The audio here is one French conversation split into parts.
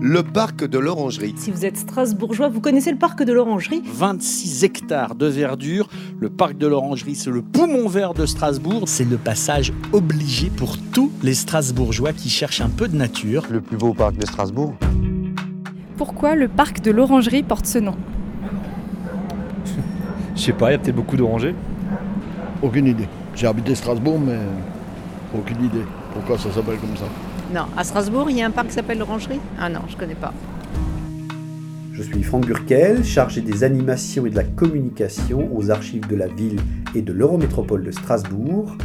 le parc de l'Orangerie. Si vous êtes strasbourgeois, vous connaissez le parc de l'Orangerie? 26 hectares de verdure. Le parc de l'Orangerie, c'est le poumon vert de Strasbourg. C'est le passage obligé pour tous les Strasbourgeois qui cherchent un peu de nature. Le plus beau parc de Strasbourg. Pourquoi le parc de l'Orangerie porte ce nom? Je sais pas, il y a peut-être beaucoup d'orangers. Aucune idée. J'ai habité Strasbourg, mais aucune idée. Pourquoi ça s'appelle comme ça? Non, à Strasbourg, il y a un parc qui s'appelle l'Orangerie? Ah non, je connais pas. Je suis Franck Burkel, chargé des animations et de la communication aux archives de la ville et de l'Eurométropole de Strasbourg,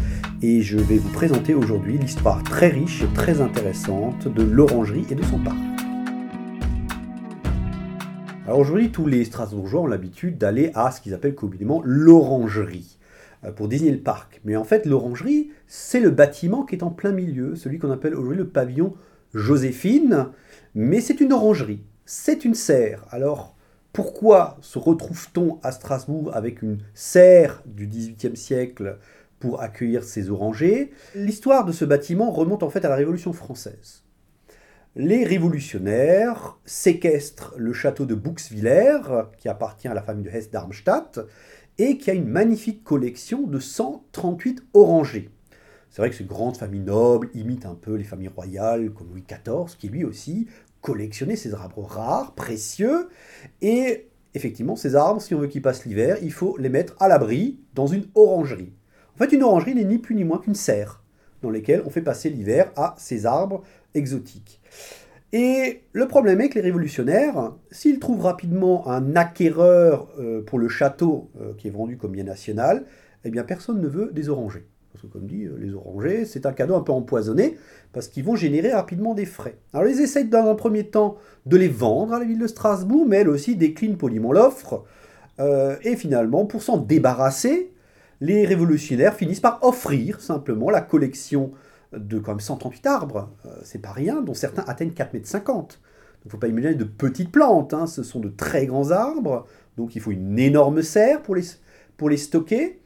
et je vais vous présenter aujourd'hui l'histoire très riche et très intéressante de l'Orangerie et de son parc. Alors aujourd'hui, tous les Strasbourgeois ont l'habitude d'aller à ce qu'ils appellent communément l'Orangerie pour désigner le parc. Mais en fait, l'Orangerie, c'est le bâtiment qui est en plein milieu, celui qu'on appelle aujourd'hui le pavillon Joséphine, mais c'est une orangerie, c'est une serre. Alors, pourquoi se retrouve-t-on à Strasbourg avec une serre du XVIIIe siècle pour accueillir ces orangers? L'histoire de ce bâtiment remonte en fait à la Révolution française. Les révolutionnaires séquestrent le château de Buxwiller, qui appartient à la famille de Hesse-Darmstadt, et qui a une magnifique collection de 138 orangers. C'est vrai que ces grandes familles nobles imitent un peu les familles royales comme Louis XIV, qui lui aussi collectionnait ces arbres rares, précieux, et effectivement, ces arbres, si on veut qu'ils passent l'hiver, il faut les mettre à l'abri dans une orangerie. En fait, une orangerie n'est ni plus ni moins qu'une serre dans laquelle on fait passer l'hiver à ces arbres exotiques. Et le problème est que les révolutionnaires, s'ils trouvent rapidement un acquéreur euh, pour le château euh, qui est vendu comme bien national, eh bien personne ne veut des orangers. Parce que comme dit, euh, les orangers, c'est un cadeau un peu empoisonné, parce qu'ils vont générer rapidement des frais. Alors ils essayent dans un premier temps de les vendre à la ville de Strasbourg, mais elle aussi décline poliment l'offre. et finalement, pour s'en débarrasser, les révolutionnaires finissent par offrir simplement la collection de quand même 138 arbres, euh, c'est pas rien, dont certains atteignent 4,50 mètres. Il ne faut pas imaginer de petites plantes, hein, ce sont de très grands arbres, donc il faut une énorme serre pour les, stocker.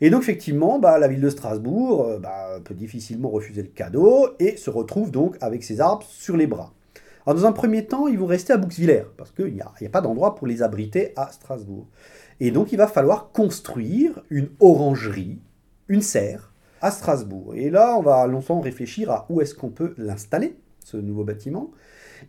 Et donc effectivement, bah, la ville de Strasbourg euh, bah, peut difficilement refuser le cadeau et se retrouve donc avec ces arbres sur les bras. Alors dans un premier temps, ils vont rester à Buxwiller, parce qu'il n'y a, pas d'endroit pour les abriter à Strasbourg. Et donc il va falloir construire une orangerie, une serre, à Strasbourg. Et là, on va longtemps réfléchir à où est-ce qu'on peut l'installer, ce nouveau bâtiment.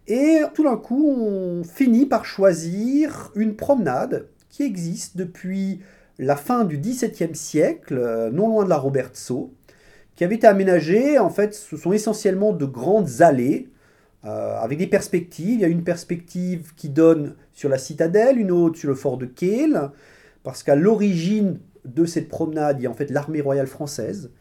Et tout d'un coup, on finit par choisir une promenade qui existe depuis la fin du XVIIe siècle, euh, non loin de la Robertso, qui avait été aménagée. En fait, ce sont essentiellement de grandes allées euh, avec des perspectives. Il y a une perspective qui donne sur la citadelle, une autre sur le fort de Kehl, parce qu'à l'origine de cette promenade, il y a en fait l'armée royale française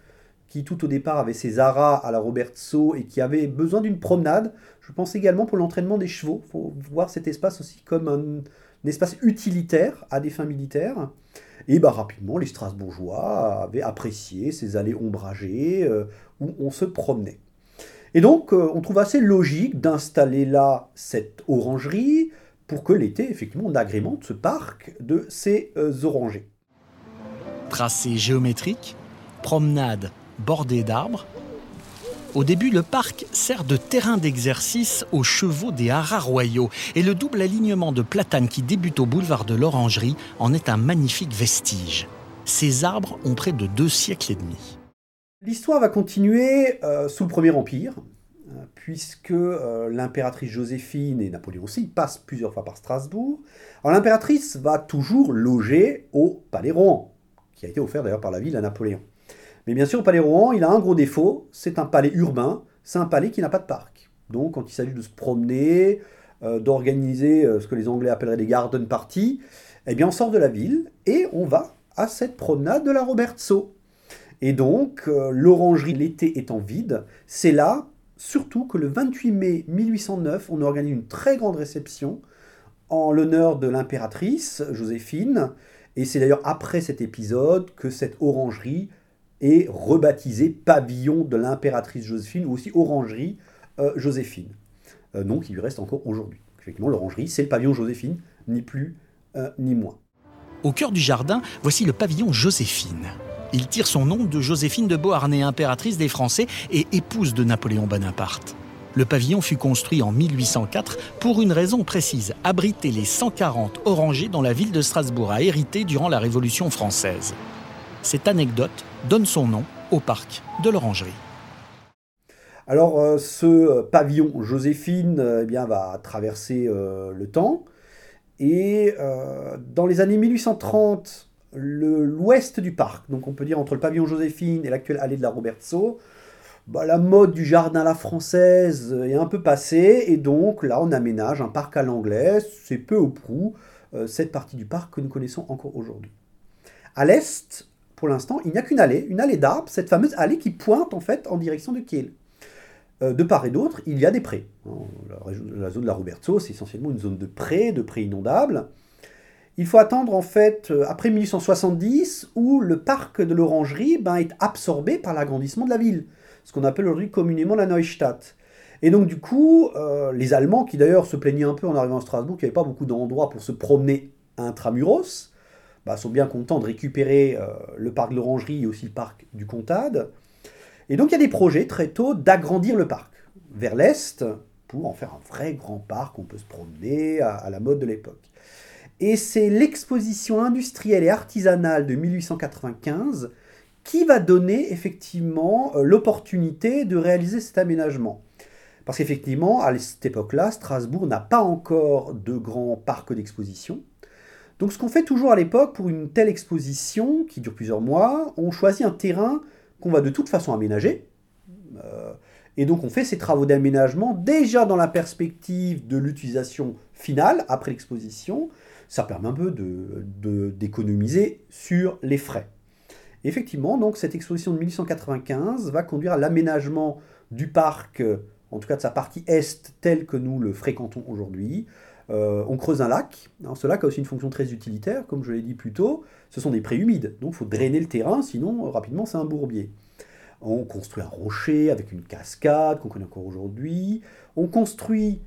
qui tout au départ avait ses aras à la Robertso et qui avait besoin d'une promenade. Je pense également pour l'entraînement des chevaux. Il faut voir cet espace aussi comme un, espace utilitaire à des fins militaires. Et bah, rapidement, les Strasbourgeois avaient apprécié ces allées ombragées euh, où on se promenait. Et donc, euh, on trouve assez logique d'installer là cette orangerie pour que l'été, effectivement, on agrémente ce parc de ces euh, orangers. Tracé géométrique, promenade bordé d'arbres. Au début, le parc sert de terrain d'exercice aux chevaux des haras royaux et le double alignement de platanes qui débute au boulevard de l'Orangerie en est un magnifique vestige. Ces arbres ont près de deux siècles et demi. L'histoire va continuer euh, sous le Premier Empire, euh, puisque euh, l'impératrice Joséphine et Napoléon aussi passent plusieurs fois par Strasbourg. L'impératrice va toujours loger au Palais Rohan, qui a été offert d'ailleurs par la ville à Napoléon. Mais bien sûr, le palais Rohan, il a un gros défaut, c'est un palais urbain, c'est un palais qui n'a pas de parc. Donc quand il s'agit de se promener, euh, d'organiser euh, ce que les Anglais appelleraient des garden parties, eh bien on sort de la ville et on va à cette promenade de la Robertso. Et donc, euh, l'orangerie l'été étant vide, c'est là, surtout que le 28 mai 1809, on organise une très grande réception en l'honneur de l'impératrice Joséphine. Et c'est d'ailleurs après cet épisode que cette orangerie et rebaptisé pavillon de l'impératrice Joséphine ou aussi orangerie euh, Joséphine. Euh, nom qui lui reste encore aujourd'hui. Effectivement, l'orangerie, c'est le pavillon Joséphine, ni plus euh, ni moins. Au cœur du jardin, voici le pavillon Joséphine. Il tire son nom de Joséphine de Beauharnais, impératrice des Français et épouse de Napoléon Bonaparte. Le pavillon fut construit en 1804 pour une raison précise, abriter les 140 orangers dont la ville de Strasbourg a hérité durant la Révolution française. Cette anecdote donne son nom au parc de l'Orangerie. Alors euh, ce pavillon Joséphine euh, eh bien, va traverser euh, le temps et dans les années 1830, l'ouest du parc, donc on peut dire entre le pavillon Joséphine et l'actuelle allée de la Robertso, bah, la mode du jardin à la française est un peu passée, et donc là on aménage un parc à l'anglaise, c'est peu ou prou cette partie du parc que nous connaissons encore aujourd'hui. À l'est, pour l'instant, il n'y a qu'une allée, une allée d'arbres, cette fameuse allée qui pointe en fait en direction de Kiel. Euh, de part et d'autre, il y a des prés. Hein, la, zone de la Roberto, c'est essentiellement une zone de prés, de prés inondables. Il faut attendre en fait euh, après 1870 où le parc de l'Orangerie ben, est absorbé par l'agrandissement de la ville, ce qu'on appelle aujourd'hui communément la Neustadt. Et donc du coup, euh, les Allemands, qui d'ailleurs se plaignaient un peu en arrivant à Strasbourg, qu'il n'y avait pas beaucoup d'endroits pour se promener intramuros, ben, sont bien contents de récupérer le parc de l'Orangerie et aussi le parc du Comtade. Et donc il y a des projets très tôt d'agrandir le parc vers l'est pour en faire un vrai grand parc où on peut se promener à, la mode de l'époque. Et c'est l'exposition industrielle et artisanale de 1895 qui va donner effectivement euh, l'opportunité de réaliser cet aménagement. Parce qu'effectivement, à cette époque-là, Strasbourg n'a pas encore de grand parc d'exposition. Donc ce qu'on fait toujours à l'époque pour une telle exposition, qui dure plusieurs mois, on choisit un terrain qu'on va de toute façon aménager. Euh, et donc on fait ces travaux d'aménagement déjà dans la perspective de l'utilisation finale après l'exposition. Ça permet un peu d'économiser sur les frais. effectivement, donc cette exposition de 1895 va conduire à l'aménagement du parc, en tout cas de sa partie est, tel que nous le fréquentons aujourd'hui. Euh, on creuse un lac. ce lac a aussi une fonction très utilitaire, comme je l'ai dit plus tôt. Ce sont des prés humides, donc il faut drainer le terrain, sinon euh, rapidement c'est un bourbier. On construit un rocher avec une cascade qu'on connaît encore aujourd'hui. On construit,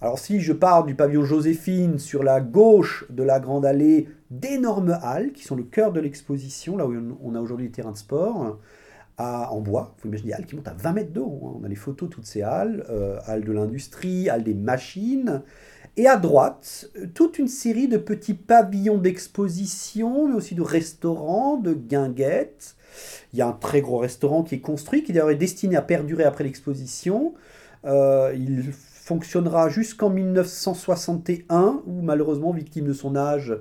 alors si je parle du pavillon Joséphine, sur la gauche de la grande allée, d'énormes halles qui sont le cœur de l'exposition, là où on a aujourd'hui les terrains de sport. en bois, il faut imaginer des halles qui montent à 20 mètres d'eau. Hein. On a les photos de toutes ces halles, euh, halles de l'industrie, halles des machines, et à droite, toute une série de petits pavillons d'exposition, mais aussi de restaurants, de guinguettes. Il y a un très gros restaurant qui est construit, qui d'ailleurs est destiné à perdurer après l'exposition. Euh, il fonctionnera jusqu'en 1961, où malheureusement, victime de son âge,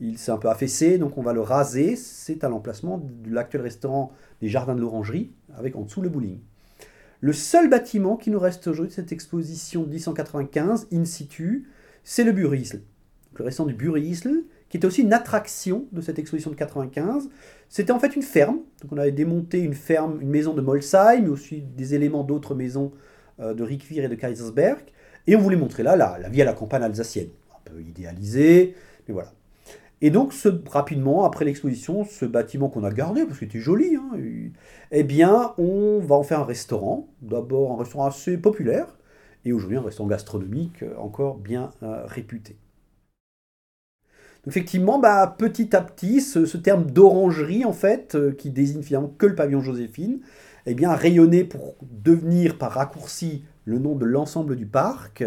il s'est un peu affaissé, donc on va le raser. C'est à l'emplacement de l'actuel restaurant des Jardins de l'Orangerie, avec en dessous le bowling. Le seul bâtiment qui nous reste aujourd'hui de cette exposition de 1895, in situ, c'est le Burisl. Le restaurant du Burisl, qui était aussi une attraction de cette exposition de 95. C'était en fait une ferme. Donc on avait démonté une ferme, une maison de Molsheim, mais aussi des éléments d'autres maisons euh, de Riquewihr et de Kaisersberg. Et on voulait montrer là la, la vie à la campagne alsacienne. Un peu idéalisée, mais voilà. Et donc, ce, rapidement, après l'exposition, ce bâtiment qu'on a gardé, parce qu'il était joli, hein, eh bien, on va en faire un restaurant. D'abord, un restaurant assez populaire, et aujourd'hui un restaurant gastronomique euh, encore bien euh, réputé. effectivement, bah, petit à petit, ce, terme d'orangerie, en fait, euh, qui désigne finalement que le pavillon Joséphine, eh bien, rayonné pour devenir par raccourci le nom de l'ensemble du parc.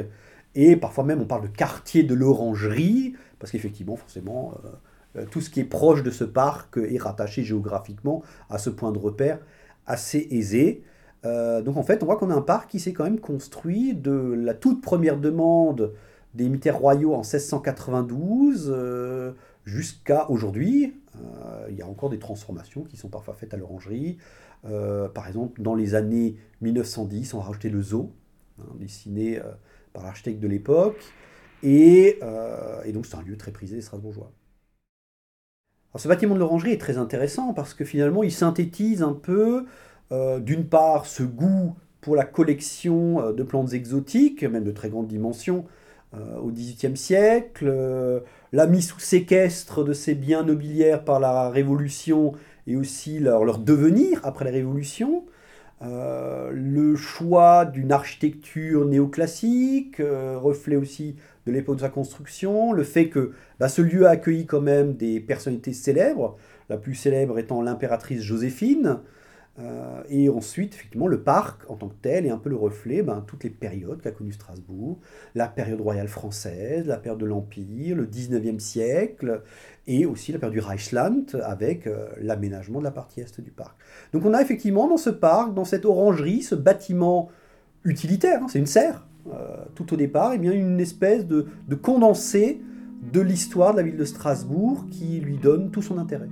Et parfois même, on parle de quartier de l'orangerie, parce qu'effectivement, forcément, tout ce qui est proche de ce parc est rattaché géographiquement à ce point de repère assez aisé. Euh, donc en fait, on voit qu'on a un parc qui s'est quand même construit de la toute première demande des militaires royaux en 1692 euh, jusqu'à aujourd'hui. Euh, il y a encore des transformations qui sont parfois faites à l'orangerie. par exemple, dans les années 1910, on a rajouté le zoo, hein, dessiné par l'architecte de l'époque. Et, et, donc c'est un lieu très prisé des Strasbourgeois. Alors, ce bâtiment de l'orangerie est très intéressant parce que finalement il synthétise un peu euh, d'une part, ce goût pour la collection euh, de plantes exotiques, même de très grande dimension, euh, au XVIIIe siècle, la mise sous séquestre de ces biens nobiliaires par la Révolution et aussi leur, devenir après la Révolution, le choix d'une architecture néoclassique, reflet aussi de l'époque de sa construction, le fait que bah, ce lieu a accueilli quand même des personnalités célèbres, la plus célèbre étant l'impératrice Joséphine, Euh, et ensuite, effectivement, le parc en tant que tel est un peu le reflet ben, toutes les périodes qu'a connu Strasbourg, la période royale française, la période de l'Empire, le 19e siècle, et aussi la période du Reichsland avec euh, l'aménagement de la partie est du parc. Donc on a effectivement dans ce parc, dans cette orangerie, ce bâtiment utilitaire, hein, c'est une serre, euh, tout au départ, et eh bien une espèce de, de condensé de l'histoire de la ville de Strasbourg qui lui donne tout son intérêt.